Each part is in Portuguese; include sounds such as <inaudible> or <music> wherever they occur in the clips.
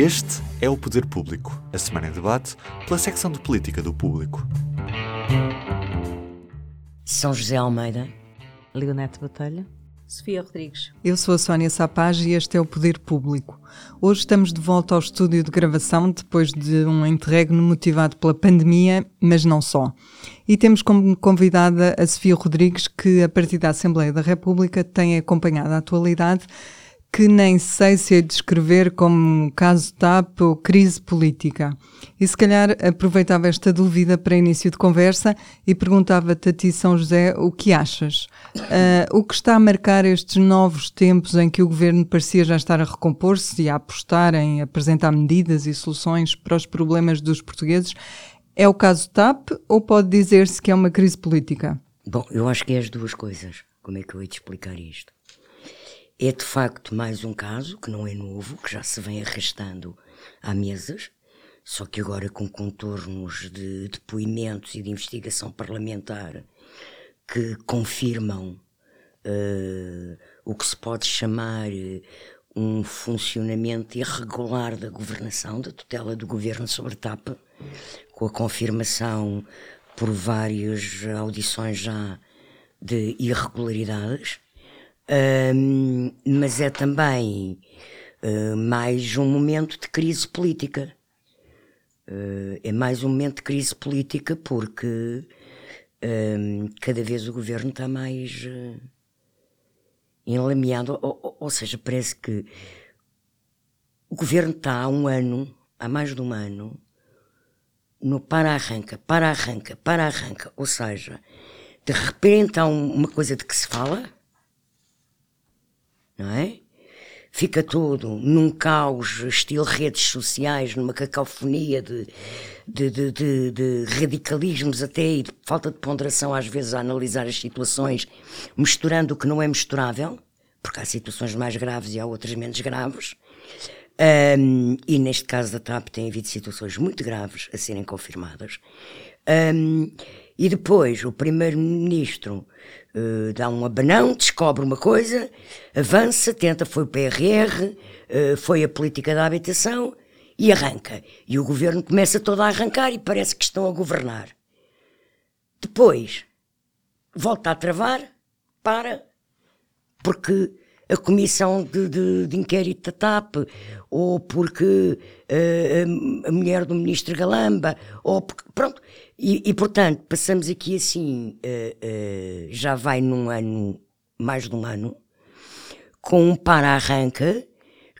Este é o Poder Público, a semana em debate pela secção de política do Público. São José Almeida, Leonete Batalha, Sofia Rodrigues. Eu sou a Sónia Sapaz e este é o Poder Público. Hoje estamos de volta ao estúdio de gravação depois de um interregno motivado pela pandemia, mas não só. E temos como convidada a Sofia Rodrigues, que a partir da Assembleia da República tem acompanhado a atualidade que nem sei se é descrever como caso TAP ou crise política. E se calhar aproveitava esta dúvida para início de conversa e perguntava-te a ti, São José, o que achas? Uh, o que está a marcar estes novos tempos em que o governo parecia já estar a recompor-se e a apostar em apresentar medidas e soluções para os problemas dos portugueses é o caso TAP ou pode dizer-se que é uma crise política? Bom, eu acho que é as duas coisas. Como é que eu ia te explicar isto? É de facto mais um caso que não é novo, que já se vem arrastando há meses, só que agora com contornos de depoimentos e de investigação parlamentar que confirmam uh, o que se pode chamar eh, um funcionamento irregular da governação, da tutela do governo sobre TAP, com a confirmação por várias audições já de irregularidades mas é também uh, mais um momento de crise política. Uh, é mais um momento de crise política porque cada vez o governo está mais uh, enlameado, ou, ou, ou, seja, parece que o governo está há um ano, há mais de um ano, no para-arranca, para-arranca, para-arranca, ou seja, de repente há um, uma coisa de que se fala não é? Fica tudo num caos, estilo redes sociais, numa cacofonia de, de, de, de, de radicalismos até e de falta de ponderação às vezes a analisar as situações, misturando o que não é misturável, porque há situações mais graves e há outras menos graves. Um, e neste caso da TAP tem havido situações muito graves a serem confirmadas. Um, e depois o primeiro-ministro uh, dá um abanão, descobre uma coisa, avança, tenta, foi o PRR, uh, foi a política da habitação e arranca. E o governo começa todo a arrancar e parece que estão a governar. Depois volta a travar, para, porque a comissão de, de, de inquérito da TAP, ou porque uh, a mulher do ministro Galamba, ou porque, pronto. E, e portanto, passamos aqui assim, uh, uh, já vai num ano, mais de um ano, com um para-arranca,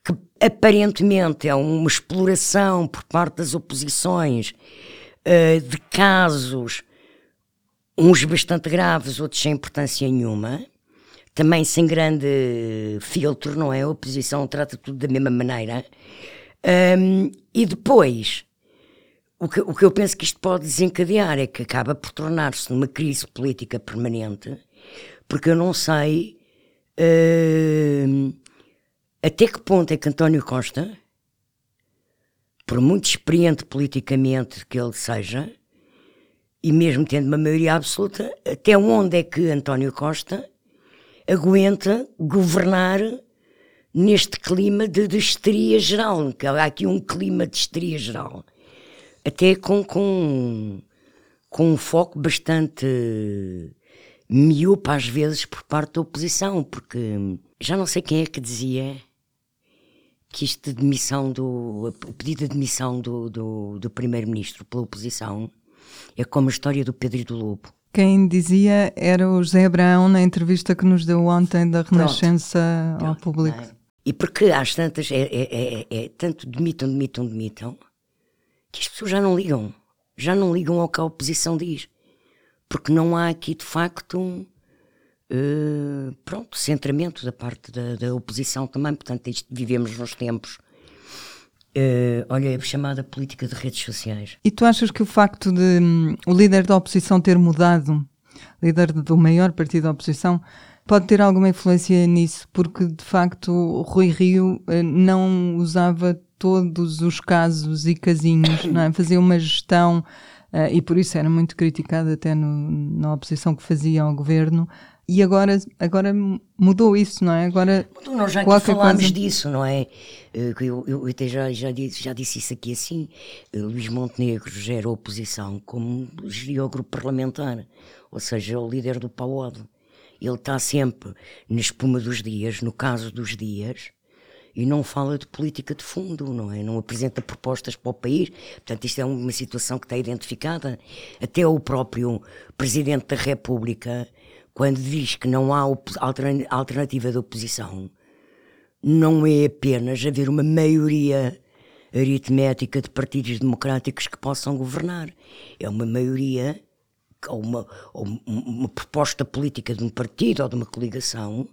que aparentemente é uma exploração por parte das oposições de casos, uns bastante graves, outros sem importância nenhuma, também sem grande filtro, não é? A oposição trata tudo da mesma maneira. Um, e depois, o que, o que eu penso que isto pode desencadear é que acaba por tornar-se numa crise política permanente, porque eu não sei uh, até que ponto é que António Costa, por muito experiente politicamente que ele seja, e mesmo tendo uma maioria absoluta, até onde é que António Costa aguenta governar neste clima de, de histeria geral, que há aqui um clima de histeria geral, até com, com, com um foco bastante miúpa às vezes por parte da oposição, porque já não sei quem é que dizia que isto de demissão do, o pedido de demissão do, do, do primeiro-ministro pela oposição é como a história do Pedro e do Lobo. Quem dizia era o José Abraão na entrevista que nos deu ontem da Renascença Pronto. ao público. É? E porque às tantas é, é, é, é, tanto demitam, demitam, demitam, que as pessoas já não ligam. Já não ligam ao que a oposição diz. Porque não há aqui de facto um uh, pronto, centramento da parte da, da oposição também. Portanto, isto, vivemos nos tempos Uh, olha, a chamada política de redes sociais. E tu achas que o facto de um, o líder da oposição ter mudado, líder do maior partido da oposição, pode ter alguma influência nisso? Porque de facto Rui Rio uh, não usava todos os casos e casinhos, não é? <coughs> fazia uma gestão uh, e por isso era muito criticado até no, na oposição que fazia ao governo e agora, agora mudou isso, não é? Agora mudou, nós já aqui falámos coisa... disso, não é? Eh, eu, eu até já, já, disse, já disse isso aqui assim. Eh, Luís Montenegro gera oposição como geria o grupo parlamentar, ou seja, o líder do PAOD. Ele está sempre na espuma dos dias, no caso dos dias, e não fala de política de fundo, não é? Não apresenta propostas para o país. Portanto, isto é uma situação que está identificada. Até o próprio Presidente da República quando diz que não há alternativa de oposição, não é apenas haver uma maioria aritmética de partidos democráticos que possam governar. É uma maioria, ou uma, ou uma proposta política de um partido ou de uma coligação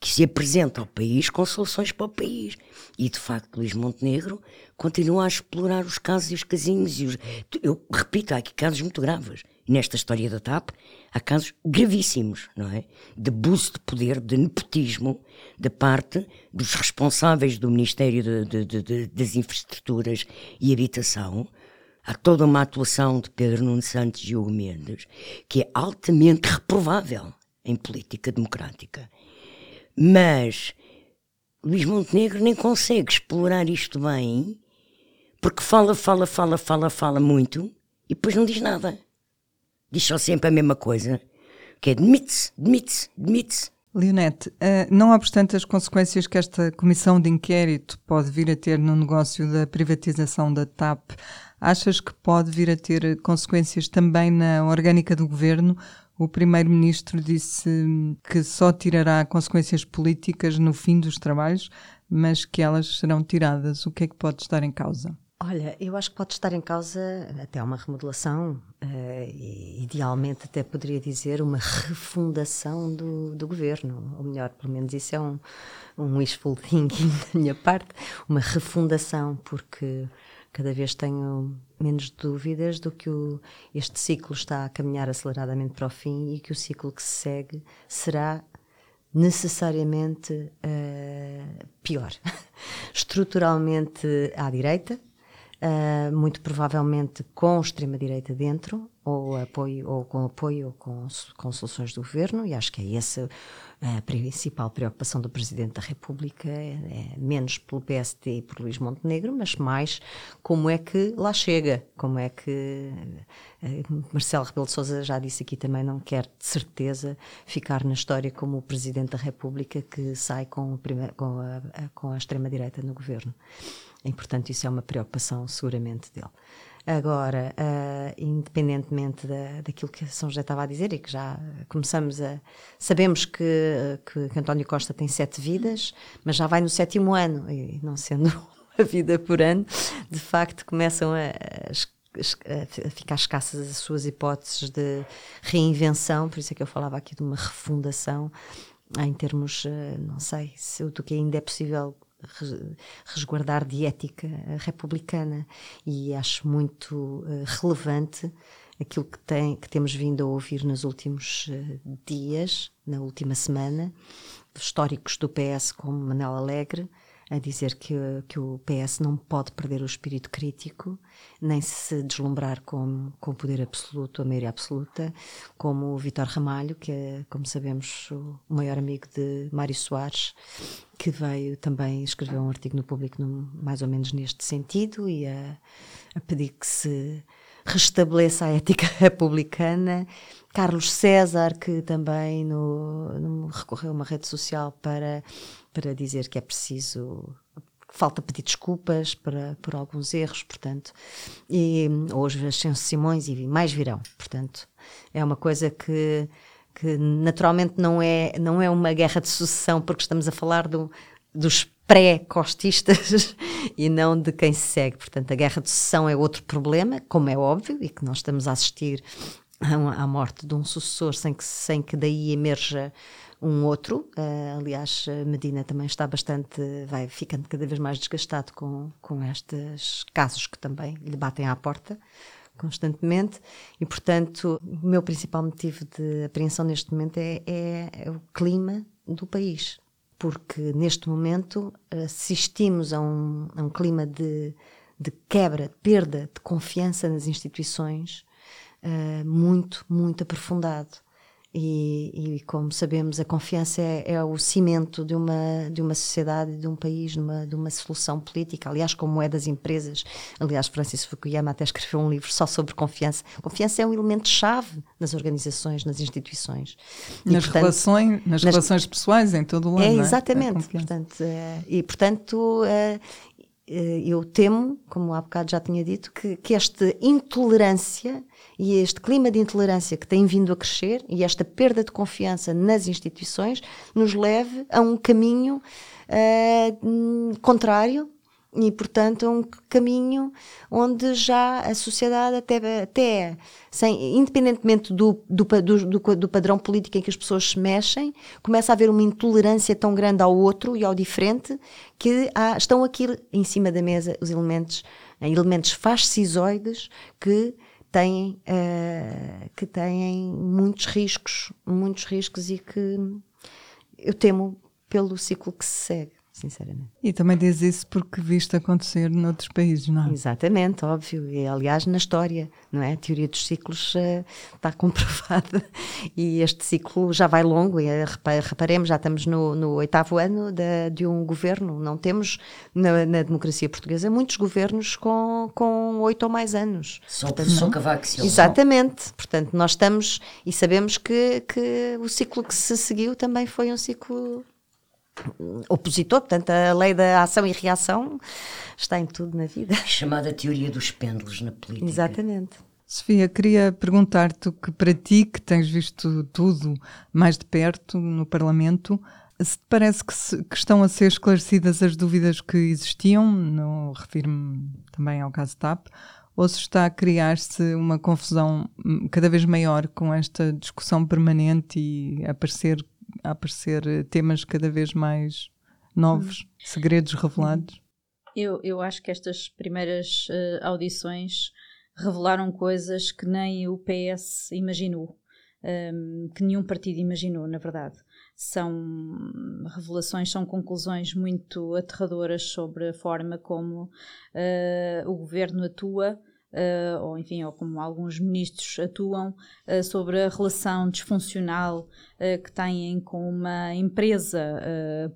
que se apresenta ao país com soluções para o país. E de facto, Luís Montenegro continua a explorar os casos e os casinhos. E os... Eu repito, há aqui casos muito graves. Nesta história da TAP, há casos gravíssimos, não é? De abuso de poder, de nepotismo da parte dos responsáveis do Ministério de, de, de, das Infraestruturas e Habitação. Há toda uma atuação de Pedro Nuno Santos e Hugo Mendes que é altamente reprovável em política democrática mas Luís Montenegro nem consegue explorar isto bem, porque fala, fala, fala, fala, fala muito e depois não diz nada. Diz só sempre a mesma coisa, que é demite-se, demite-se, demite-se. Leonete, eh, não obstante as consequências que esta comissão de inquérito pode vir a ter no negócio da privatização da TAP, achas que pode vir a ter consequências também na orgânica do governo? O primeiro-ministro disse que só tirará consequências políticas no fim dos trabalhos, mas que elas serão tiradas. O que é que pode estar em causa? Olha, eu acho que pode estar em causa até uma remodelação, uh, idealmente até poderia dizer uma refundação do, do governo, ou melhor, pelo menos isso é um, um wishful thinking <laughs> da minha parte, uma refundação, porque cada vez tenho menos dúvidas do que o, este ciclo está a caminhar aceleradamente para o fim e que o ciclo que se segue será necessariamente uh, pior. <laughs> Estruturalmente à direita, uh, muito provavelmente com extrema-direita dentro, ou, apoio, ou com apoio ou com, com soluções do governo, e acho que é essa a principal preocupação do Presidente da República, é, é menos pelo PSD e por Luís Montenegro, mas mais como é que lá chega, como é que eh, Marcelo Rebelo de Sousa já disse aqui também, não quer de certeza ficar na história como o Presidente da República que sai com, com a, com a extrema-direita no governo. E, portanto, isso é uma preocupação seguramente dele. Agora, uh, independentemente da, daquilo que São José estava a dizer e que já começamos a. Sabemos que, que, que, António Costa tem sete vidas, mas já vai no sétimo ano, e não sendo <laughs> uma vida por ano, de facto começam a, a, a ficar escassas as suas hipóteses de reinvenção, por isso é que eu falava aqui de uma refundação em termos, ah, não sei, se do que ainda é possível resguardar de ética republicana. E acho muito uh, relevante aquilo que, tem, que temos vindo a ouvir nos últimos uh, dias, na última semana, históricos do PS como Manela Alegre, a dizer que, que o PS não pode perder o espírito crítico, nem se deslumbrar com, o poder absoluto, a maioria absoluta, como o Vitor Ramalho, que é, como sabemos, o maior amigo de Mário Soares, que veio também escrever um artigo no público no, mais ou menos neste sentido e a, a pedir que se restabeleça a ética <laughs> republicana. Carlos César, que também no, no, recorreu a uma rede social para para dizer que é preciso falta pedir desculpas para, por alguns erros, portanto, e hoje as Simões e mais virão, portanto, é uma coisa que, que naturalmente não é, não é uma guerra de sucessão, porque estamos a falar do, dos pré-costistas <laughs> e não de quem se segue. Portanto, a guerra de sucessão é outro problema, como é óbvio, e que nós estamos a assistir à morte de um sucessor sem que, sem que daí emerja um outro. Uh, aliás, Medina também está bastante, vai ficando cada vez mais desgastado com, com estes casos que também lhe batem à porta constantemente e, portanto, o meu principal motivo de apreensão neste momento é, é, é o clima do país, porque neste momento assistimos a um, a um clima de, de quebra, perda de confiança nas instituições uh, muito, muito aprofundado E, e, como sabemos, a confiança é, é, o cimento de uma, de uma sociedade, de um país, de uma, de uma solução política. Aliás, como é das empresas. Aliás, Francis Fukuyama até escreveu um livro só sobre confiança. Confiança é um elemento-chave nas organizações, nas instituições. E, nas portanto, relações, nas, nas, relações pessoais, em todo o lado. É, exatamente. É? Portanto, é, e, portanto, é, é, eu temo, como há bocado já tinha dito, que, que esta intolerância e este clima de intolerância que tem vindo a crescer e esta perda de confiança nas instituições nos leve a um caminho uh, contrário e, portanto, a um caminho onde já a sociedade, até, até sem, independentemente do, do, do, do, padrão político em que as pessoas se mexem, começa a haver uma intolerância tão grande ao outro e ao diferente que há, estão aqui em cima da mesa os elementos, elementos fascisoides que têm, uh, que têm muitos riscos, muitos riscos e que eu temo pelo ciclo que se segue sinceramente. E também diz isso porque viste acontecer noutros países, não é? Exatamente, óbvio. E, aliás, na história, não é? A teoria dos ciclos uh, está <laughs> comprovada e este ciclo já vai longo. E, uh, reparemos, já estamos no, no oitavo ano de, de, um governo. Não temos na, na, democracia portuguesa muitos governos com, com oito ou mais anos. Só, Portanto, só Cavaco Silva. Exatamente. Portanto, nós estamos e sabemos que, que o ciclo que se seguiu também foi um ciclo opositor, portanto, a lei da ação e reação está em tudo na vida. <laughs> Chamada teoria dos pêndulos na política. Exatamente. Sofia, queria perguntar-te que para ti, que tens visto tudo mais de perto no Parlamento, se te parece que, se, que estão a ser esclarecidas as dúvidas que existiam, refiro-me também ao caso TAP, ou se está a criar-se uma confusão hum, cada vez maior com esta discussão permanente e aparecer a aparecer eh, temas cada vez mais novos, hum. segredos revelados? Eu, eu acho que estas primeiras uh, audições revelaram coisas que nem o PS imaginou, um, ehm, que nenhum partido imaginou, na verdade. São revelações, são conclusões muito aterradoras sobre a forma como uh, o governo atua uh, ou enfim, ou como alguns ministros atuam, uh, sobre a relação disfuncional uh, que têm com uma empresa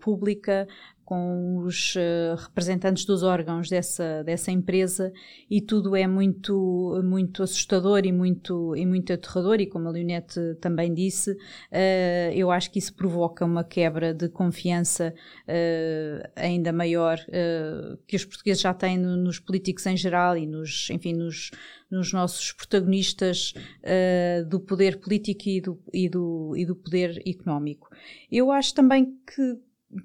pública com os uh, representantes dos órgãos dessa, dessa empresa e tudo é muito, muito assustador e muito, e muito aterrador e como a Leonete também disse, uh, eu acho que isso provoca uma quebra de confiança uh, ainda maior que os portugueses já têm no, nos políticos em geral e nos, enfim, nos, nos nossos protagonistas do poder político e do, e, do, e do poder económico. Eu acho também que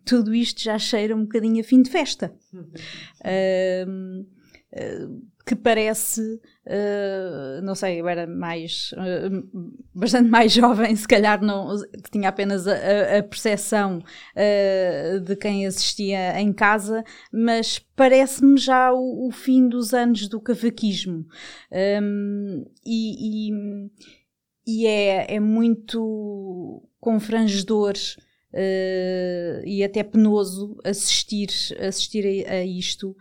tudo isto já cheira um bocadinho a fim de festa. Uh, uh, que parece, uh, não sei, eu era mais, uh, bastante mais <laughs> jovem, se calhar não tinha apenas a, a percepção uh, de quem assistia em casa, mas parece-me já o, o, fim dos anos do cavaquismo. Um, e, e, e é, é muito confrangedor uh, e até penoso assistir, assistir a, a, isto.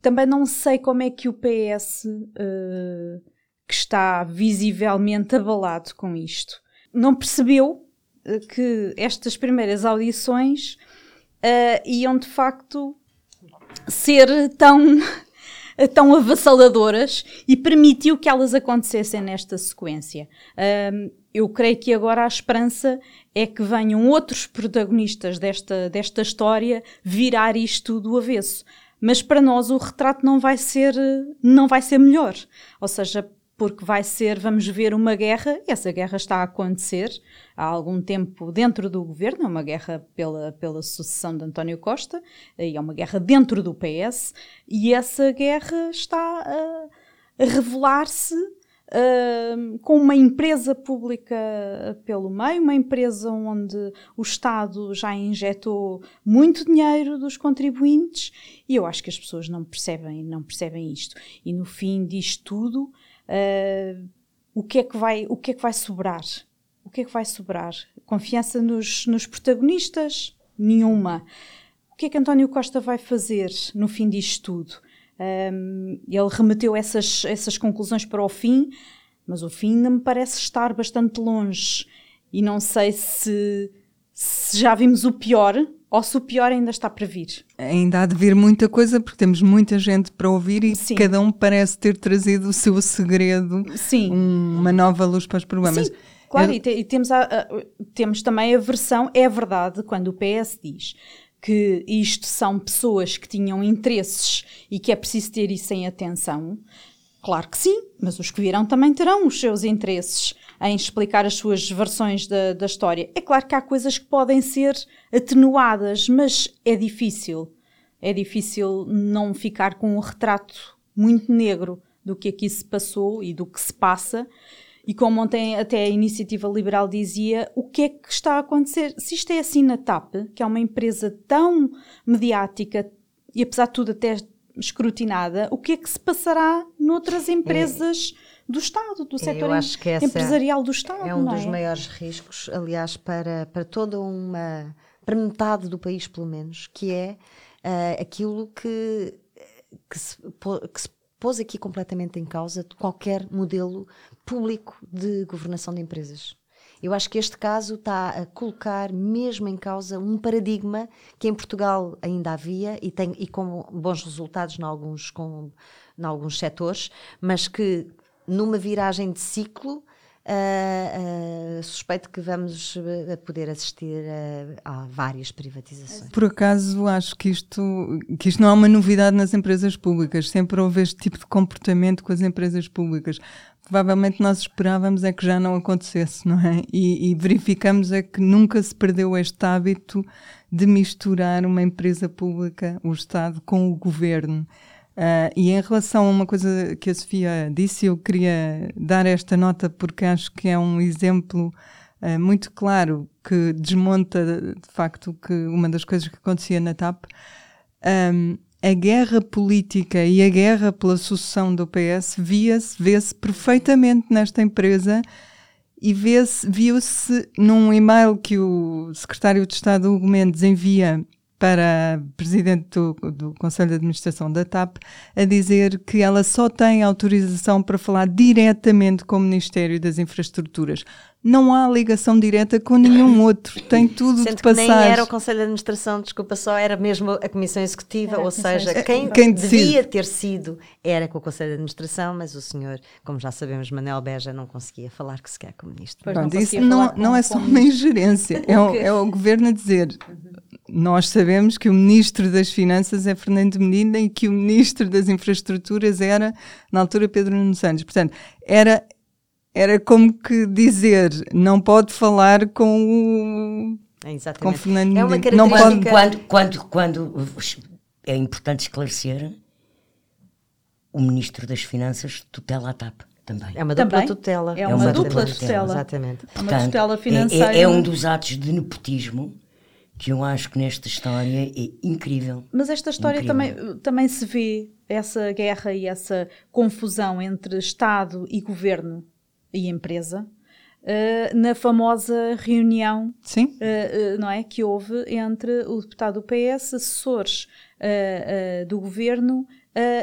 Também não sei como é que o PS, uh, eh, que está visivelmente abalado com isto, não percebeu uh, que estas primeiras audições iam de facto ser tão tão avassaladoras e permitiu que elas acontecessem nesta sequência. Um, eu creio que agora a esperança é que venham outros protagonistas desta, desta história virar isto do avesso. Mas para nós o retrato não vai ser, não vai ser melhor. Ou seja, porque vai ser, vamos ver uma guerra, e essa guerra está a acontecer há algum tempo dentro do governo, é uma guerra pela, pela sucessão de António Costa, e é uma guerra dentro do PS, e essa guerra está a, revelar-se Uh, com uma empresa pública pelo meio, uma empresa onde o Estado já injetou muito dinheiro dos contribuintes e eu acho que as pessoas não percebem, não percebem isto. E no fim disto tudo, uh, o que é que vai, o que é que vai sobrar? O que é que vai sobrar? Confiança nos, nos protagonistas? Nenhuma. O que é que António Costa vai fazer no fim disto tudo? Um, ele remeteu essas, essas conclusões para o fim, mas o fim ainda me parece estar bastante longe. E não sei se, se já vimos o pior ou se o pior ainda está para vir. Ainda há de vir muita coisa porque temos muita gente para ouvir e Sim. cada um parece ter trazido o seu segredo, Sim. um- uma nova luz para os problemas. Sim, claro, Eu- e, te- e temos, a- a- temos também a versão, é verdade, quando o PS diz que isto são pessoas que tinham interesses e que é preciso ter isso em atenção. Claro que sim, mas os que virão também terão os seus interesses em explicar as suas versões da, da história. É claro que há coisas que podem ser atenuadas, mas é difícil. É difícil não ficar com um retrato muito negro do que aqui se passou e do que se passa. E como ontem até a Iniciativa Liberal dizia, o que é que está a acontecer? Se isto é assim na TAP, que é uma empresa tão mediática e apesar de tudo até escrutinada, o que é que se passará noutras empresas do Estado, do setor que essa empresarial do Estado? É um dos é? maiores riscos, aliás, para, para toda uma. para metade do país, pelo menos, que é ah, aquilo que, que, se, que se pôs aqui completamente em causa de qualquer modelo público de governação de empresas. Eu acho que este caso está a colocar mesmo em causa um paradigma que em Portugal ainda havia e, tem, e com bons resultados em alguns, com, em alguns setores, mas que numa viragem de ciclo ah, ah, suspeito que vamos ah, poder assistir a, a várias privatizações. Por acaso, acho que isto, que isto não é uma novidade nas empresas públicas. Sempre houve este tipo de comportamento com as empresas públicas. Provavelmente nós esperávamos é que já não acontecesse, não é? E, e verificamos é que nunca se perdeu este hábito de misturar uma empresa pública, o Estado, com o governo. Ah, e em relação a uma coisa que a Sofia disse, eu queria dar esta nota porque acho que é um exemplo ah, muito claro que desmonta de facto que uma das coisas que acontecia na TAP. Ahm, a guerra política e a guerra pela sucessão do PS via-se, vê-se perfeitamente nesta empresa e vê-se- viu-se num e-mail que o secretário de Estado Hugo Mendes envia para presidente do, do Conselho de Administração da TAP a dizer que ela só tem autorização para falar diretamente com o Ministério das Infraestruturas. Não há ligação direta com nenhum <laughs> outro. Tem tudo Sendo de que nem passar. era o Conselho de Administração, desculpa só, era mesmo a Comissão Executiva, Era ou seja, quem, Quem devia ter sido era com o Conselho de Administração, mas o senhor, como já sabemos, Manel Beja não conseguia falar que sequer com o Ministro. Pois não Pronto, isso não, falar não com- é só uma ingerência, é o, é o governo a dizer. Nós sabemos que o ministro das Finanças é Fernando Medina e que o ministro das Infraestruturas era, na altura, Pedro Nuno Santos. Portanto, era, era como que dizer, não pode falar com o. É, Com exatamente. Fernando é uma Medina. Não característica... pode- Quando, quando, quando é importante esclarecer, o Ministro das Finanças tutela a TAP também. É uma dupla Também. tutela. É uma dupla Exatamente. tutela. Exatamente. É uma Portanto, tutela é- financeira. É, é um dos atos de nepotismo que eu acho que nesta história é incrível. Mas esta história Incrível. também, também se vê, essa guerra e essa confusão entre Estado e governo e empresa, eh, na famosa reunião eh, não é, que houve entre o deputado do PS, assessores do governo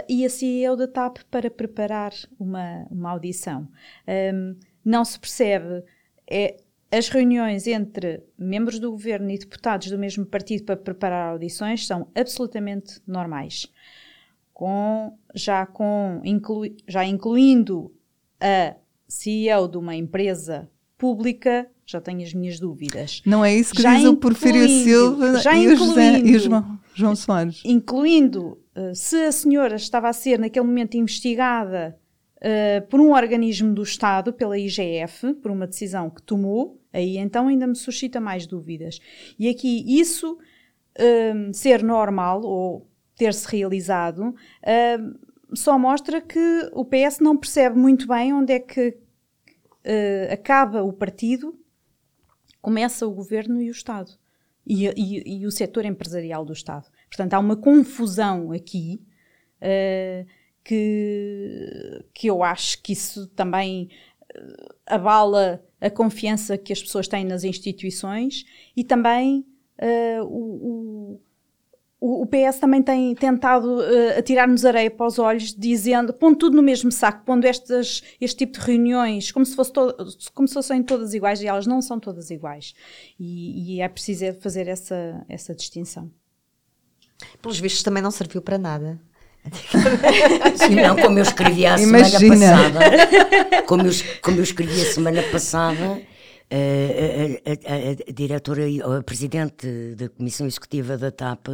e a CEO da TAP para preparar uma, uma audição. Ahm, não se percebe. É, as reuniões entre membros do governo e deputados do mesmo partido para preparar audições são absolutamente normais. Com, já, com, inclui, já incluindo a CEO de uma empresa pública, já tenho as minhas dúvidas. não é isso que Já diz o Porfírio Silva já e o, João, João Soares. incluindo eh, se a senhora estava a ser naquele momento investigada eh, por um organismo do Estado, pela IGF, por uma decisão que tomou, aí então ainda me suscita mais dúvidas. E aqui isso eh, ser normal ou ter-se realizado só mostra que o PS não percebe muito bem onde é que eh, acaba o partido, começa o governo e o Estado. E, e- e o setor empresarial do Estado. Portanto, há uma confusão aqui eh, que, que eu acho que isso também eh, abala a confiança que as pessoas têm nas instituições e também eh, o, o- PS também tem tentado uh, atirar-nos areia para os olhos, dizendo, pondo tudo no mesmo saco, pondo estas, este tipo de reuniões como se, fosse to, como se fossem todas iguais, e elas não são todas iguais. E, e é preciso fazer essa, essa distinção. Pelos vistos também não serviu para nada. <laughs> Sim, não, como eu escrevi a semana passada, como eu, como eu escrevi a semana passada, a, a, a, a, diretora, a presidente da Comissão Executiva da TAP,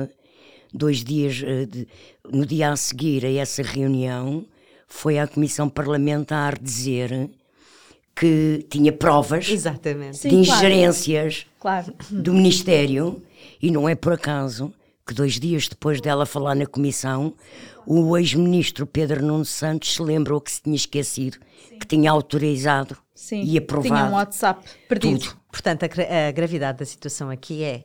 dois dias, eh, de, no dia a seguir a essa reunião, foi à Comissão Parlamentar dizer que tinha provas Exatamente. de Sim, ingerências claro. do Ministério, e não é por acaso que dois dias depois dela falar na Comissão, o ex-ministro Pedro Nuno Santos se lembrou que se tinha esquecido, Sim. que tinha autorizado Sim, e aprovado. Tinha um WhatsApp perdido. Tudo. Portanto, a, a gravidade da situação aqui é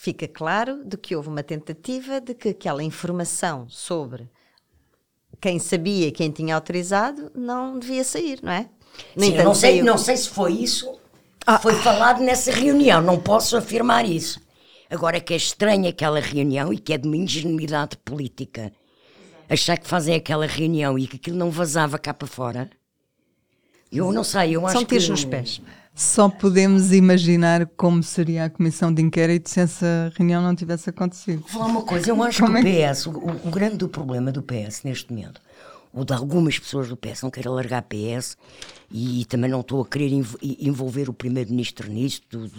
fica claro de que houve uma tentativa de que aquela informação sobre quem sabia e quem tinha autorizado não devia sair, não é? Sim, não, sei, não sei se foi isso. Ah. Foi falado nessa reunião, não posso afirmar isso. Agora que é estranha aquela reunião e que é de uma ingenuidade política. Achar que fazem aquela reunião e que aquilo não vazava cá para fora. Eu não sei, eu acho São que... tiros nos pés. Só podemos imaginar como seria a comissão de inquérito se essa reunião não tivesse acontecido. Vou falar uma coisa, eu acho como que o é PS, o, o grande problema do PS neste momento, ou de algumas pessoas do PS, não quero alargar PS e, também não estou a querer envolver o Primeiro-Ministro nisto,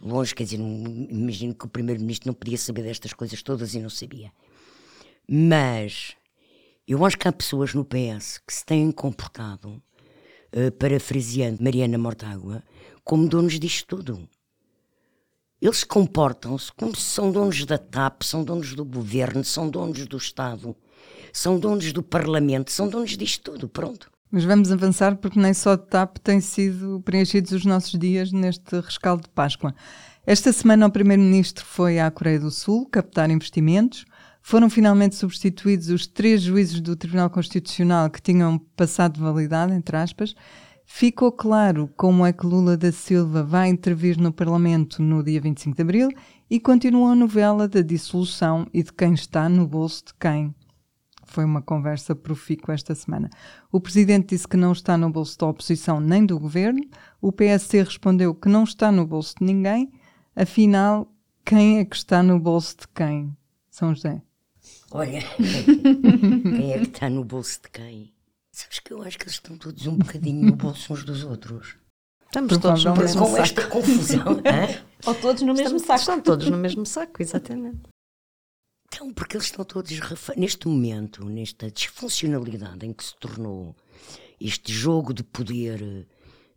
longe, quer dizer, imagino que o Primeiro-Ministro não podia saber destas coisas todas e não sabia. Mas eu acho que há pessoas no PS que se têm comportado uh, parafraseando Mariana Mortágua, como donos disto tudo. Eles comportam-se como se são donos da TAP, são donos do governo, são donos do Estado, são donos do Parlamento, são donos disto tudo, pronto. Mas vamos avançar porque nem só de TAP têm sido preenchidos os nossos dias neste rescaldo de Páscoa. Esta semana o Primeiro-Ministro foi à Coreia do Sul captar investimentos. Foram finalmente substituídos os três juízes do Tribunal Constitucional que tinham passado de validade, entre aspas. Ficou claro como é que Lula da Silva vai intervir no Parlamento no dia 25 de Abril e continua a novela da dissolução e de quem está no bolso de quem. Foi uma conversa profícua esta semana. O Presidente disse que não está no bolso da oposição nem do Governo. O PSC respondeu que não está no bolso de ninguém. Afinal, quem é que está no bolso de quem? São José. Olha, <laughs> quem é que está no bolso de quem? Sabes que eu acho que eles estão todos um bocadinho no bolso uns dos outros. Estamos todos no mesmo com saco. esta confusão. <laughs> Ou todos no mesmo Estamos, saco. Estão todos no mesmo saco, exatamente. Então, porque eles estão todos neste momento, nesta disfuncionalidade em que se tornou este jogo de poder eh,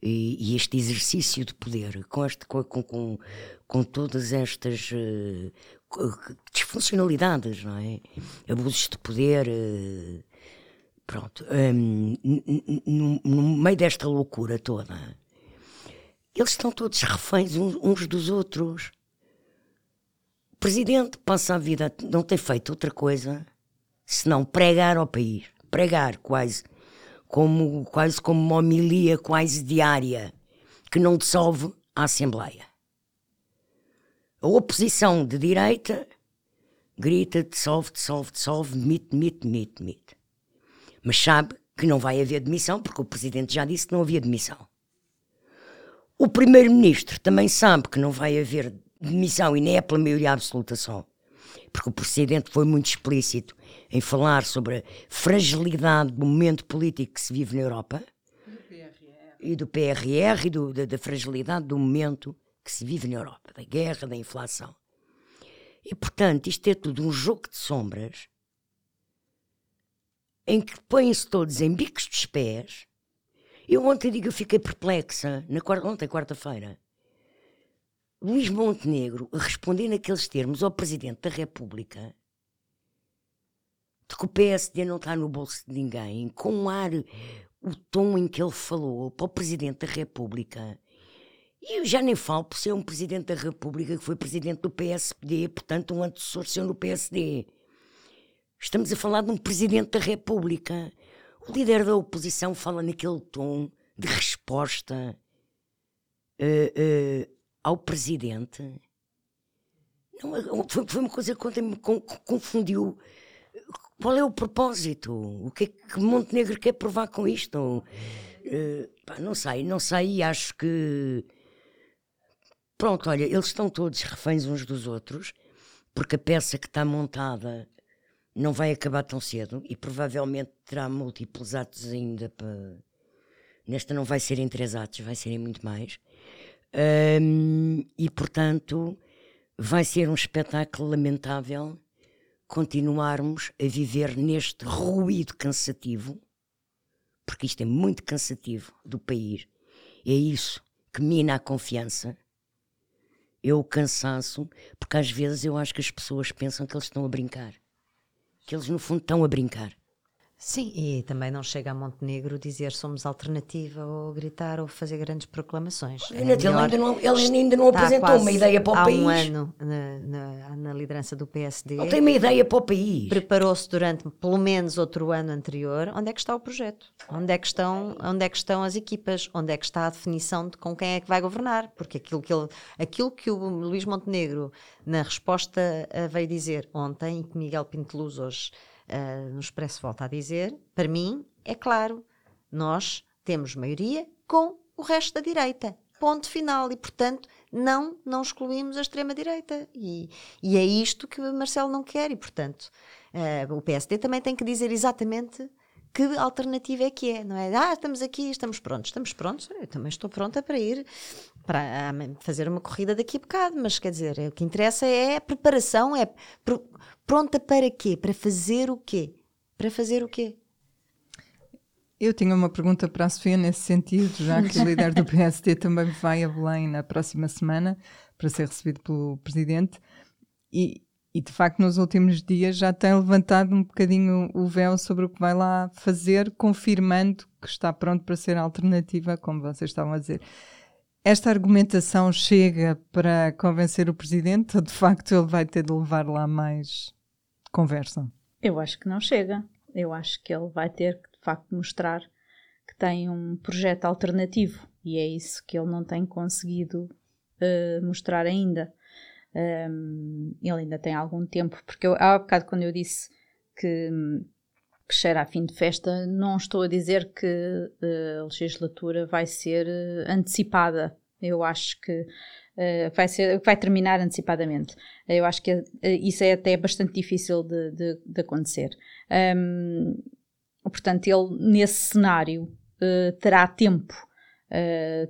e, e este exercício de poder, com, este, com, com, com todas estas uh, disfuncionalidades, não é? Abusos de poder. Uh, pronto. Um, no, no, meio desta loucura toda, eles estão todos reféns uns, dos outros. O presidente passa a vida não ter feito outra coisa senão pregar ao país. Pregar quase como, quase como uma homilia quase diária que não dissolve a Assembleia. A oposição de direita grita, dissolve, dissolve, dissolve, demite, demite, demite, demite. Mas sabe que não vai haver demissão, porque o Presidente já disse que não havia demissão. O Primeiro-Ministro também sabe que não vai haver demissão e nem é pela maioria absoluta só, porque o Presidente foi muito explícito em falar sobre a fragilidade do momento político que se vive na Europa e do PRR e do, da, da fragilidade do momento que se vive na Europa, da guerra, da inflação. E, portanto, isto é tudo um jogo de sombras em que põem-se todos em bicos dos pés. Eu ontem digo, eu fiquei perplexa, na quarta, ontem, quarta-feira. Luís Montenegro responder naqueles termos ao Presidente da República de que o PSD não está no bolso de ninguém, com um ar, o tom em que ele falou para o Presidente da República e eu já nem falo por ser um presidente da República que foi presidente do PSD, portanto, um antecessor seu no PSD. Estamos a falar de um presidente da República. O líder da oposição fala naquele tom de resposta uh, uh, ao presidente. Não, foi, foi uma coisa que me confundiu. Qual é o propósito? O que é que Montenegro quer provar com isto? Uh, pá, não sei, não sei, acho que. Pronto, olha, eles estão todos reféns uns dos outros, porque a peça que está montada não vai acabar tão cedo e provavelmente terá múltiplos atos ainda para. Nesta não vai ser em três atos, vai ser em muito mais. Um, e portanto, vai ser um espetáculo lamentável continuarmos a viver neste ruído cansativo, porque isto é muito cansativo do país. É isso que mina a confiança. O cansaço, porque às vezes eu acho que as pessoas pensam que eles estão a brincar que eles no fundo estão a brincar. Sim, e também não chega a Montenegro dizer somos alternativa ou gritar ou fazer grandes proclamações. É ele, ainda não, ele ainda não apresentou uma ideia para o há país. Há um ano na, na, na, liderança do PSD. Não tem uma ideia para o país. Preparou-se durante pelo menos outro ano anterior. Onde é que está o projeto? Onde é que estão, onde é que estão as equipas? Onde é que está a definição de com quem é que vai governar? Porque aquilo que, ele, aquilo que o Luís Montenegro, na resposta, veio dizer ontem e que Miguel Pinteluz hoje uh, no Expresso volta a dizer, para mim, é claro, nós temos maioria com o resto da direita. Ponto final. E, portanto, não, não excluímos a extrema-direita. E, e é isto que Marcelo não quer. E, portanto, uh, o PSD também tem que dizer exatamente que alternativa é que é, não é? Ah, estamos aqui, estamos prontos, estamos prontos, eu também estou pronta para ir para fazer uma corrida daqui a bocado, mas quer dizer, o que interessa é a preparação, é pronta para quê? Para fazer o quê? Para fazer o quê? Eu tinha uma pergunta para a Sofia nesse sentido, já que o líder do PSD também vai a Belém na próxima semana para ser recebido pelo Presidente. E, e de facto, nos últimos dias já tem levantado um bocadinho o véu sobre o que vai lá fazer, confirmando que está pronto para ser alternativa, como vocês estavam a dizer. Esta argumentação chega para convencer o presidente ou de facto ele vai ter de levar lá mais conversa? Eu acho que não chega. Eu acho que ele vai ter que de facto mostrar que tem um projeto alternativo e é isso que ele não tem conseguido uh, mostrar ainda. Um, ele ainda tem algum tempo, porque eu, há bocado quando eu disse que, que cheira a fim de festa, não estou a dizer que uh, a legislatura vai ser uh, antecipada. Eu acho que uh, vai, ser, vai terminar antecipadamente. Eu acho que isso é até bastante difícil de, de, de acontecer. Um, portanto, ele nesse cenário terá tempo,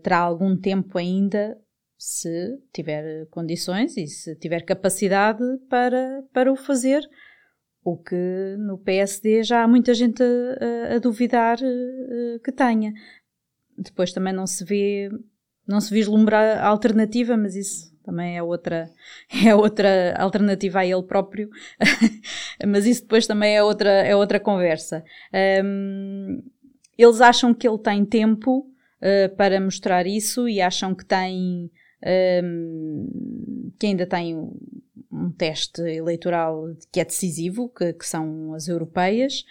terá algum tempo ainda se tiver condições e se tiver capacidade para, para o fazer. O que no PSD já há muita gente a, a duvidar uh, que tenha. Depois também não se vê, não se vislumbra a alternativa, mas isso também é outra, <laughs> é outra alternativa a ele próprio. <laughs> mas isso depois também é outra, é outra conversa. Um, eles acham que ele tem tempo uh, para mostrar isso e acham que tem um, que ainda tem um, um, teste eleitoral que é decisivo, que, que são as europeias,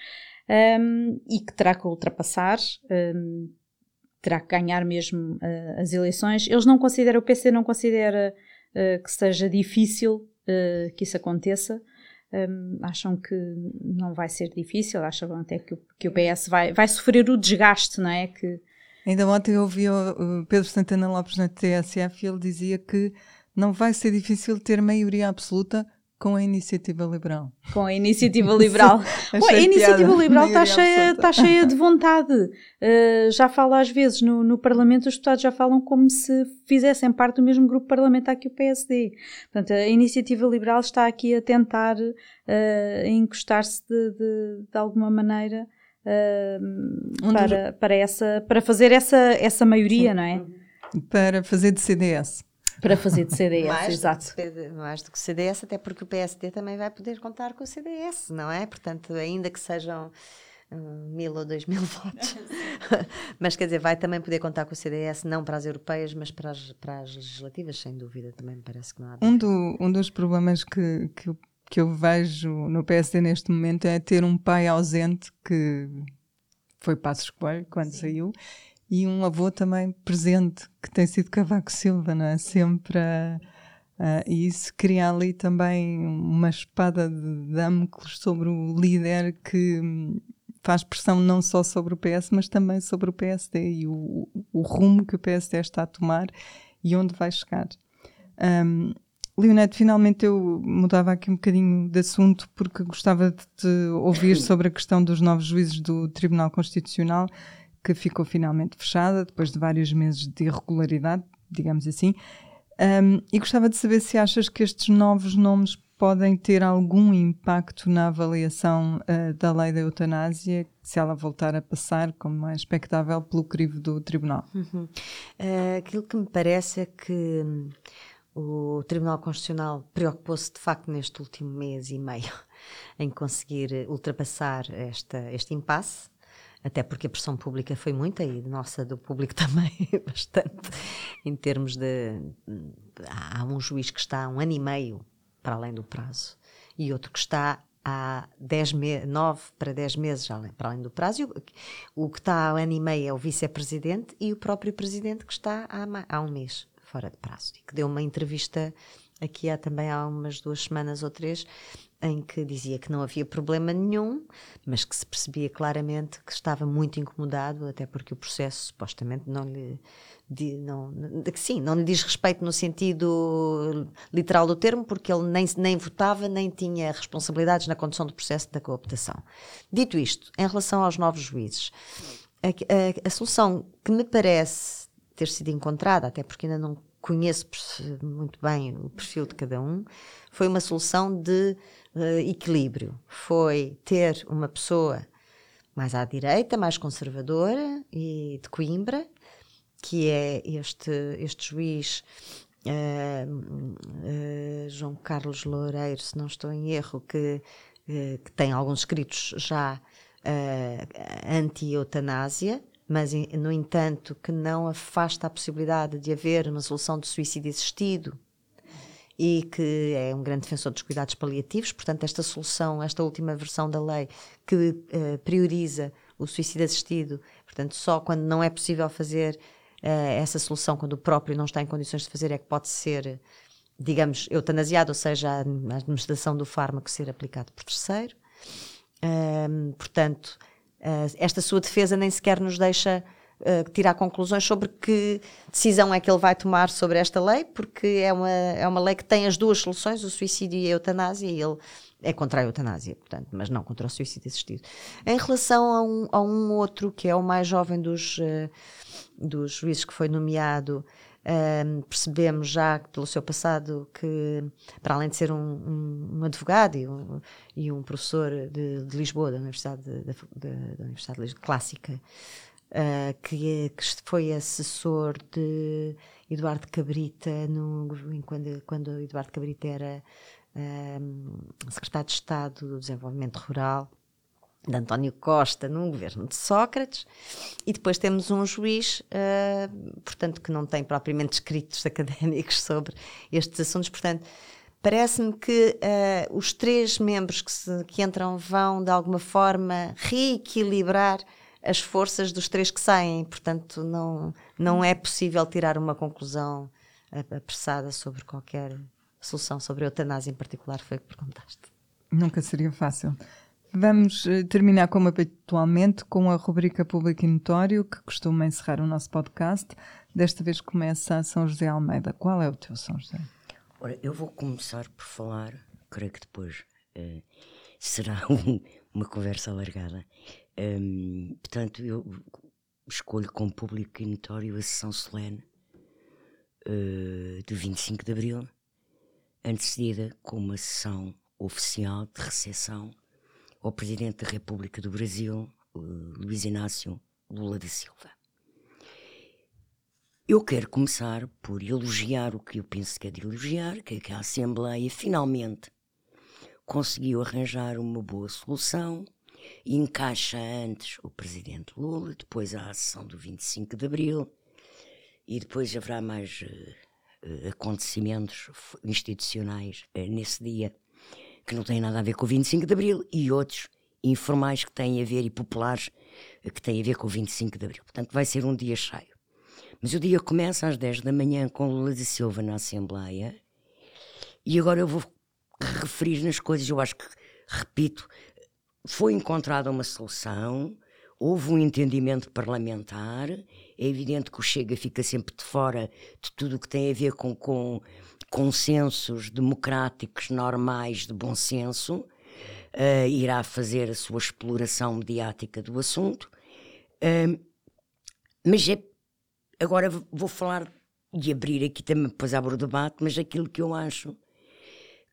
um, e que terá que ultrapassar, terá que ganhar mesmo uh, as eleições. Eles não consideram, o PC não considera uh, que seja difícil uh, que isso aconteça. Um, acham que não vai ser difícil, acham até que o, que o PS vai, vai sofrer o desgaste, não é? Que, Ainda ontem eu ouvi o Pedro Santana Lopes na TSF e ele dizia que não vai ser difícil ter maioria absoluta com a iniciativa liberal. Com a iniciativa liberal. <laughs> Ué, a iniciativa liberal está cheia, cheia de <laughs> vontade. Uh, já fala às vezes no, no Parlamento, os deputados já falam como se fizessem parte do mesmo grupo parlamentar que o PSD. Portanto, a iniciativa liberal está aqui a tentar uh, encostar-se de, de, de alguma maneira uh, para, para, essa, para fazer essa, essa maioria, Sim. não é? Para fazer de CDS. Para fazer de CDS, mais exato. Do que, mais do que CDS, até porque o PSD também vai poder contar com o CDS, não é? Portanto, ainda que sejam mil ou dois mil <laughs> votos. mas quer dizer, vai também poder contar com o CDS, não para as europeias, mas para as, para as legislativas, sem dúvida, também me parece que não há. Um, do, um dos problemas que, que o que eu vejo no PSD neste momento é ter um pai ausente que foi Passos Coelho quando Sim. saiu e um avô também presente que tem sido Cavaco Silva, não é? Sempre a, Uh, e isso cria ali também uma espada de Damocles sobre o líder que hum, faz pressão não só sobre o PS, mas também sobre o PSD e o, o rumo que o PSD está a tomar e onde vai chegar. Um, Leonete, finalmente eu mudava aqui um bocadinho de assunto porque gostava de te ouvir <laughs> sobre a questão dos novos juízes do Tribunal Constitucional que ficou finalmente fechada depois de vários meses de irregularidade, digamos assim. Um, e gostava de saber se achas que estes novos nomes podem ter algum impacto na avaliação uh, da lei da eutanásia, se ela voltar a passar, como é expectável, pelo crivo do Tribunal. Uhum. Uh, aquilo que me parece é que hum, o Tribunal Constitucional preocupou-se de facto neste último mês e meio <laughs> em conseguir ultrapassar esta, este impasse até porque a pressão pública foi muita e nossa do público <laughs> também bastante, em termos de. Há um juiz que está há um ano e meio para além do prazo e outro que está há 10 meses, 9 para 10 meses para além do prazo. O, o que está há um ano e meio é o vice-presidente e o próprio presidente que está há, há um mês fora de prazo e que deu uma entrevista aqui há também há umas duas semanas ou três em que dizia que não havia problema nenhum, mas que se percebia claramente que estava muito incomodado, até porque o processo supostamente não lhe, de, não, de, sim, não lhe diz respeito no sentido literal do termo, porque ele nem, nem votava, nem tinha responsabilidades na condução do processo da cooptação. Dito isto, em relação aos novos juízes, a, a, a solução que me parece ter sido encontrada, até porque ainda não conheço muito bem o perfil de cada um, foi uma solução de uh, equilíbrio. Foi ter uma pessoa mais à direita, mais conservadora e de Coimbra, que é este, este juiz uh, uh, João Carlos Loureiro, se não estou em erro, que, que tem alguns escritos já anti-eutanásia, mas, no entanto, que não afasta a possibilidade de haver uma solução de suicídio assistido e que é um grande defensor dos cuidados paliativos. Portanto, esta solução, esta última versão da lei que uh, prioriza o suicídio assistido, portanto, só quando não é possível fazer uh, essa solução, quando o próprio não está em condições de fazer, é que pode ser, digamos, eutanasiado, ou seja, a administração do fármaco ser aplicado por terceiro. Uh, portanto, esta sua defesa nem sequer nos deixa uh, tirar conclusões sobre que decisão é que ele vai tomar sobre esta lei, porque é uma, é uma lei que tem as duas soluções, o suicídio e a eutanásia, e ele é contra a eutanásia, portanto, mas não contra o suicídio assistido. Em relação a um, a um outro, que é o mais jovem dos, uh, dos juízes que foi nomeado, um, percebemos já pelo seu passado que, para além de ser um, um, um advogado e um, e professor de, de, Lisboa, da Universidade, de, de, da Universidade Clássica, uh, que, que, foi assessor de Eduardo Cabrita no, quando, quando Eduardo Cabrita era secretário de Estado do Desenvolvimento Rural de António Costa no governo de Sócrates, e depois temos um juiz, uh, portanto, que não tem propriamente escritos <laughs> académicos sobre estes assuntos, portanto, parece-me que uh, os três membros que, se, que entram vão, de alguma forma, reequilibrar as forças dos três que saem, portanto, não, não é possível tirar uma conclusão apressada sobre qualquer solução, sobre a eutanásia em particular, foi o que perguntaste. Nunca seria fácil. Vamos eh, terminar como habitualmente com a rubrica Público e Notório, que costuma encerrar o nosso podcast. Desta vez começa a São José Almeida. Qual é o teu São José? Ora, eu vou começar por falar, creio que depois uh, será <laughs> um, uma conversa alargada. Um, portanto, eu escolho como público e notório a sessão solene uh, do 25 de Abril, antecedida com uma sessão oficial de recepção ao Presidente da República do Brasil, Luiz Inácio Lula da Silva. Eu quero começar por elogiar o que eu penso que é de elogiar, que é que a Assembleia finalmente conseguiu arranjar uma boa solução encaixa antes o Presidente Lula, depois a sessão do 25 de Abril e depois haverá mais uh, acontecimentos institucionais uh, nesse dia que não têm nada a ver com o 25 de Abril, e outros informais que têm a ver e populares que têm a ver com o 25 de Abril. Portanto, vai ser um dia cheio. Mas o dia começa às 10 da manhã com Lula de Silva na Assembleia E agora eu vou referir nas coisas, eu acho que, repito, foi encontrada uma solução, houve um entendimento parlamentar, é evidente que o Chega fica sempre de fora de tudo o que tem a ver com, com consensos democráticos normais de bom senso, uh, irá fazer a sua exploração mediática do assunto. Uh, mas é, agora vou falar e abrir aqui também, depois abro o debate, mas aquilo que eu acho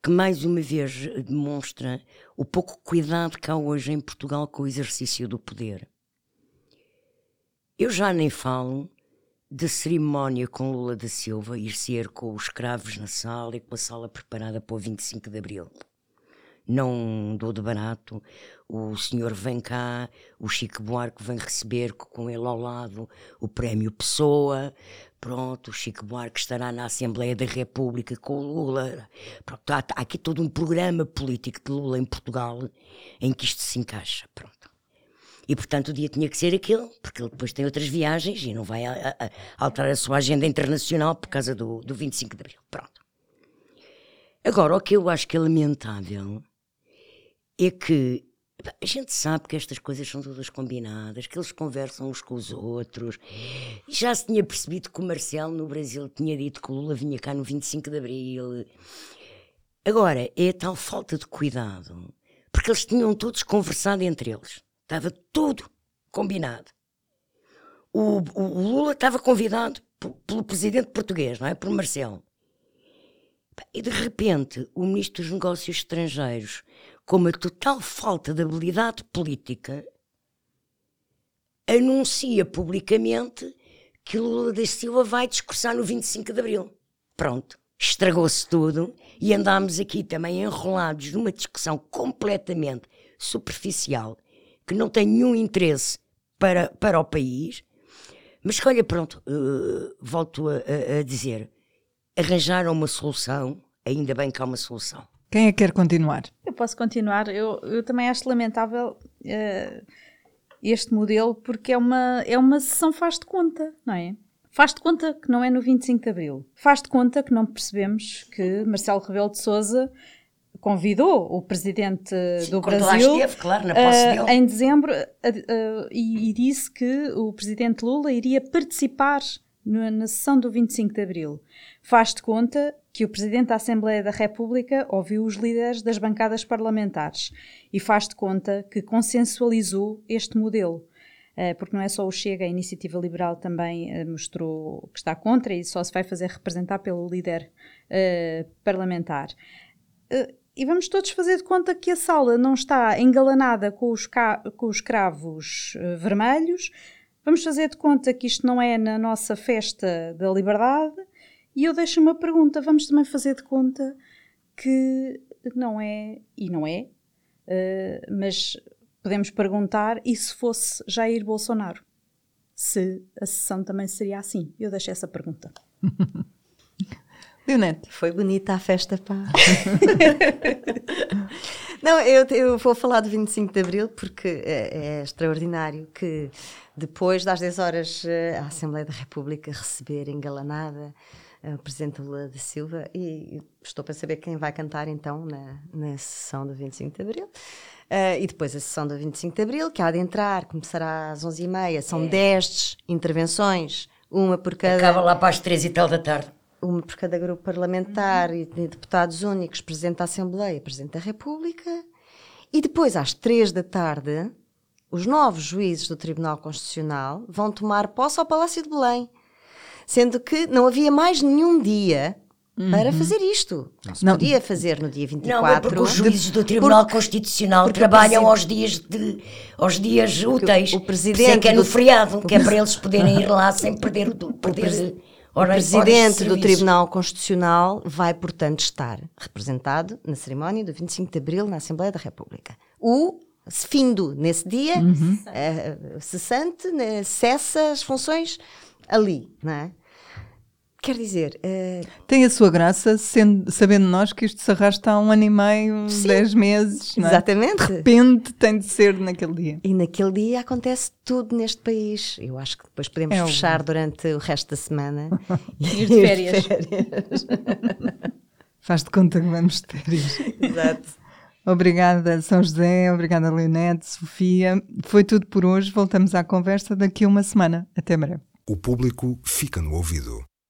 que mais uma vez demonstra o pouco cuidado que há hoje em Portugal com o exercício do poder. Eu já nem falo de cerimónia com Lula da Silva ir ser com os escravos na sala e com a sala preparada para o 25 de Abril não dou de barato. O senhor vem cá, o Chico Buarque vem receber com ele ao lado o prémio Pessoa. Pronto, o Chico Buarque estará na Assembleia da República com o Lula. Pronto, há, há aqui todo um programa político de Lula em Portugal em que isto se encaixa. Pronto. E portanto o dia tinha que ser aquele, porque ele depois tem outras viagens e não vai a, a, a alterar a sua agenda internacional por causa do, do 25 de Abril. Pronto. Agora, o que eu acho que é lamentável é que a gente sabe que estas coisas são todas combinadas, que eles conversam uns com os outros. Já se tinha percebido que o Marcelo no Brasil tinha dito que o Lula vinha cá no 25 de Abril. Agora, é a tal falta de cuidado, porque eles tinham todos conversado entre eles. Estava tudo combinado. O, o, o Lula estava convidado pelo presidente português, não é? Por Marcelo. E de repente, o ministro dos Negócios Estrangeiros com uma total falta de habilidade política, anuncia publicamente que Lula da Silva vai discursar no 25 de Abril. Pronto, estragou-se tudo e andámos aqui também enrolados numa discussão completamente superficial, que não tem nenhum interesse para, para o país. Mas que, olha, pronto, uh, volto a, a, dizer, arranjaram uma solução, ainda bem que há uma solução. Quem é que quer continuar? Eu posso continuar. Eu, eu também acho lamentável uh, este modelo porque é uma, é uma sessão faz de conta, não é? Faz de conta que não é no 25 de Abril. Faz de conta que não percebemos que Marcelo Rebelo de Sousa convidou o presidente Sim, do Brasil esteve, claro, na posse uh, dele. em dezembro uh, e, e, disse que o presidente Lula iria participar na, sessão do 25 de Abril. Faz de conta que o Presidente da Assembleia da República ouviu os líderes das bancadas parlamentares e faz de conta que consensualizou este modelo. Eh, porque não é só o Chega, a Iniciativa Liberal também eh, mostrou que está contra e só se vai fazer representar pelo líder uh, parlamentar. Uh, e vamos todos fazer de conta que a sala não está engalanada com os, com os cravos uh, vermelhos. Vamos fazer de conta que isto não é na nossa festa da liberdade e eu deixo uma pergunta: vamos também fazer de conta que não é, e não é, uh, mas podemos perguntar: e se fosse Jair Bolsonaro? Se a sessão também seria assim? Eu deixo essa pergunta. <laughs> Leonete. Foi bonita a festa, pá. <laughs> Não, eu, eu, vou falar do 25 de Abril porque é, é, extraordinário que depois das 10 horas eh, a Assembleia da República receber engalanada o Presidente Lula da Silva, e estou para saber quem vai cantar então na, na sessão do 25 de Abril. Uh, e depois a sessão do 25 de Abril, que há de entrar, começará às 11h30, são é. 10 intervenções, uma por cada. Acaba lá para as 3 e tal da tarde. Uma por cada grupo parlamentar uhum. e deputados únicos, Presidente da Assembleia, Presidente da República. E depois, às 3 da tarde, os novos juízes do Tribunal Constitucional vão tomar posse ao Palácio de Belém sendo que não havia mais nenhum dia Uhum. para fazer isto. Não podia fazer no dia 24. Não, é porque os juízes do Tribunal porque, Constitucional porque trabalham aos dias, de, aos dias úteis. O presidente que é no feriado, que é para eles poderem ir lá sem perder o poder. O presidente do Tribunal Constitucional vai, portanto, estar representado na cerimónia do 25 de Abril na Assembleia da República. O findo nesse dia, uhum. uh, cessante, né, cessa as funções ali, não é? Quer dizer. Uh... Tem a sua graça, sendo, sabendo nós que isto se arrasta há um ano e meio, Sim, dez meses. É? Exatamente. De repente tem de ser naquele dia. E naquele dia acontece tudo neste país. Eu acho que depois podemos é fechar durante o resto da semana <laughs> e ir de férias. férias. <laughs> Faz de conta que vamos ter isso. Exato. Obrigada, São José, obrigada, Leonete, Sofia. Foi tudo por hoje. Voltamos à conversa daqui a uma semana. Até breve. O público fica no ouvido.